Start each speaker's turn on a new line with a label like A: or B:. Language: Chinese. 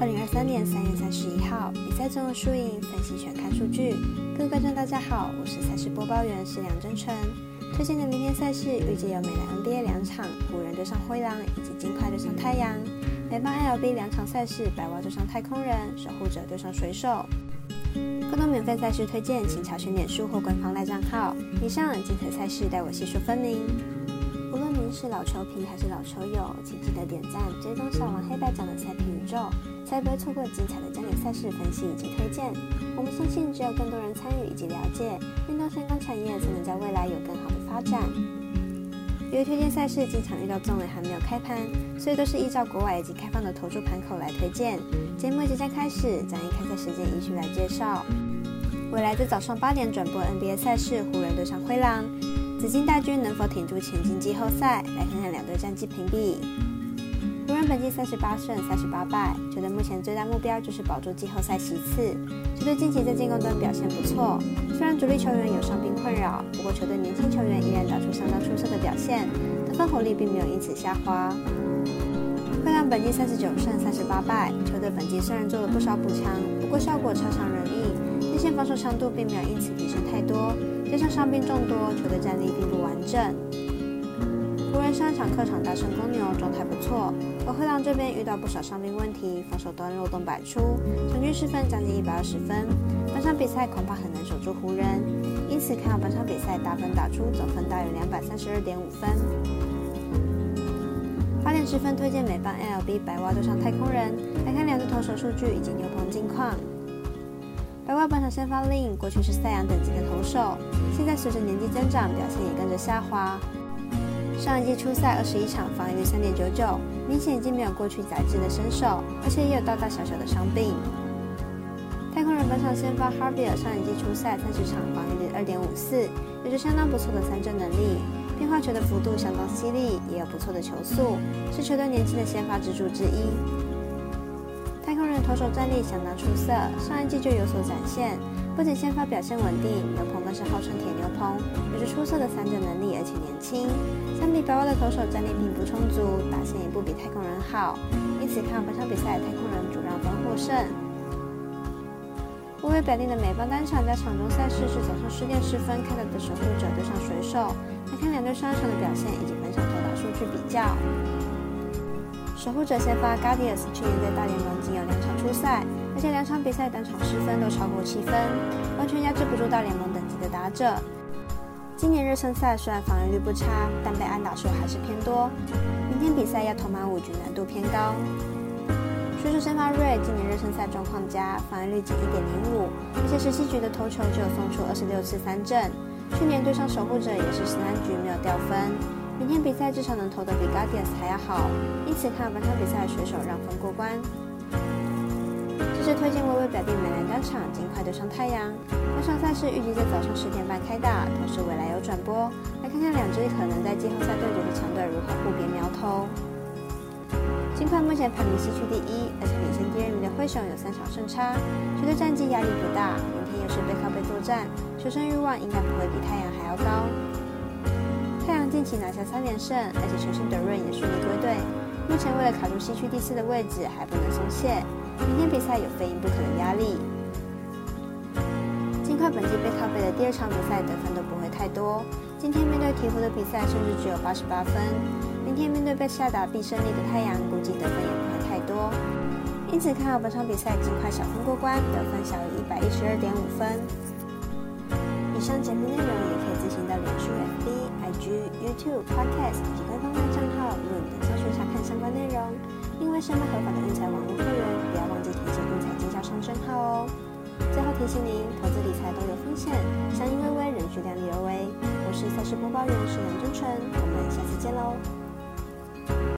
A: 二零二三年三月三十一号，比赛中的输赢分析全看数据。各位观众大家好，我是赛事播报员是梁真纯。推荐的明天赛事预计有美篮 NBA 两场，湖人对上灰狼，以及金块对上太阳。美邦 LB 两场赛事，白袜对上太空人，守护者对上水手。更多免费赛事推荐，请查询脸书或官方赖账号。以上精彩赛事，待我细数分明。是老球皮还是老球友，请记得点赞、追踪小王黑白奖的赛评宇宙，才不会错过精彩的焦点赛事分析以及推荐。我们相信，只有更多人参与以及了解运动相关产业，才能在未来有更好的发展。由于推荐赛事经常遇到中尾还没有开盘，所以都是依照国外以及开放的投注盘口来推荐。节目即将开始，将以开赛时间依序来介绍。未来在早上八点转播 NBA 赛事，湖人对上灰狼。紫金大军能否挺住前进季后赛？来看看两队战绩评比。湖人本季三十八胜三十八败，球队目前最大目标就是保住季后赛席次。球队近期在进攻端表现不错，虽然主力球员有伤病困扰，不过球队年轻球员依然打出相当出色的表现，得分火力并没有因此下滑。灰狼本季三十九胜三十八败，球队本季虽然做了不少补强，不过效果差强人意，内线防守强度并没有因此提升太多。加上伤病众多，球队战力并不完整。湖人上一场客场大胜公牛，状态不错。而灰狼这边遇到不少伤病问题，防守端漏洞百出，场均失分将近一百二十分。本场比赛恐怕很难守住湖人，因此看好本场比赛大分打出，总分大约两百三十二点五分。八点十分推荐美邦 LB 白袜对上太空人，来看两队投手数据以及牛棚近况。白袜本场先发令，过去是赛扬等级的投手，现在随着年纪增长，表现也跟着下滑。上一季初赛二十一场，防御率三点九九，明显已经没有过去载质的身手，而且也有大大小小的伤病。太空人本场先发 Harvey，上一季初赛三十场，防御率二点五四，有着相当不错的三振能力，变化球的幅度相当犀利，也有不错的球速，是球队年轻的先发支柱之一。太空人投手战力相当出色，上一季就有所展现。不仅先发表现稳定，牛棚更是号称铁牛棚，有着出色的三振能力，而且年轻。相比白袜的投手战力并不充足，打线也不比太空人好，因此看本场比赛太空人主让分获胜。微微表定的美邦单场在场中赛事是早上十点十分开打的守护者对上水手，来看两队上一场的表现以及本场投打数据比较。守护者先发 Guardians 去年在大联盟仅有两场出赛，而且两场比赛单场失分都超过七分，完全压制不住大联盟等级的打者。今年热身赛虽然防御率不差，但被安打数还是偏多。明天比赛要投满五局，难度偏高。水手先发瑞今年热身赛状况佳，防御率仅一点零五，而且十七局的投球就有送出二十六次三振。去年对上守护者也是十三局没有掉分。明天比赛至少能投得比 Guardians 还要好，因此看本场比赛水手让分过关。这是推荐微微表弟美兰单场，尽快对上太阳。本场赛事预计在早上十点半开打，同时未来有转播。来看看两支可能在季后赛对决的强队如何互别苗头。尽快目前排名西区第一，而且领先第二名的灰熊有三场胜差，球队战绩压力不大。明天又是背靠背作战，求胜欲望应该不会比太阳还要高。近期拿下三连胜，而且球星德润也顺利归队。目前为了卡住西区第四的位置，还不能松懈。明天比赛有非赢不可的压力。尽快本季背靠背的第二场比赛得分都不会太多。今天面对鹈鹕的比赛甚至只有八十八分。明天面对被下打必胜利的太阳，估计得分也不会太多。因此看好本场比赛尽快小分过关，得分小于一百一十二点五分。以上节目内容也可以自行到脸书 FB。IG、YouTube、Podcast 以及官方账号，论等搜寻查看相关内容。另外，身为合法的运财网络会员，不要忘记填写运财经销商账号哦。最后提醒您，投资理财都有风险，相依为微，人需量力而为。我是赛事播报员，石梁真纯，我们下次见喽。